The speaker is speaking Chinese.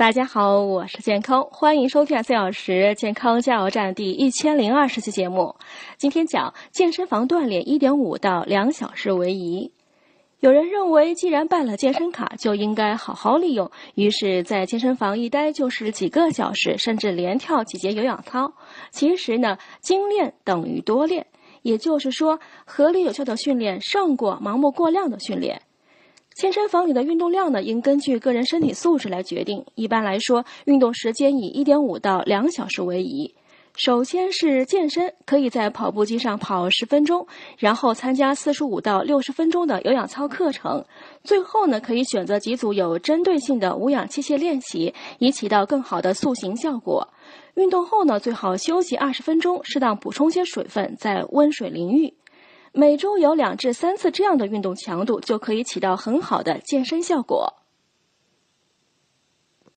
大家好，我是健康，欢迎收听四小时健康加油站第一千零二十期节目。今天讲健身房锻炼一点五到两小时为宜。有人认为，既然办了健身卡，就应该好好利用，于是，在健身房一待就是几个小时，甚至连跳几节有氧操。其实呢，精练等于多练，也就是说，合理有效的训练胜过盲目过量的训练。健身房里的运动量呢，应根据个人身体素质来决定。一般来说，运动时间以一点五到两小时为宜。首先是健身，可以在跑步机上跑十分钟，然后参加四十五到六十分钟的有氧操课程。最后呢，可以选择几组有针对性的无氧器械练习，以起到更好的塑形效果。运动后呢，最好休息二十分钟，适当补充些水分，再温水淋浴。每周有两至三次这样的运动强度，就可以起到很好的健身效果。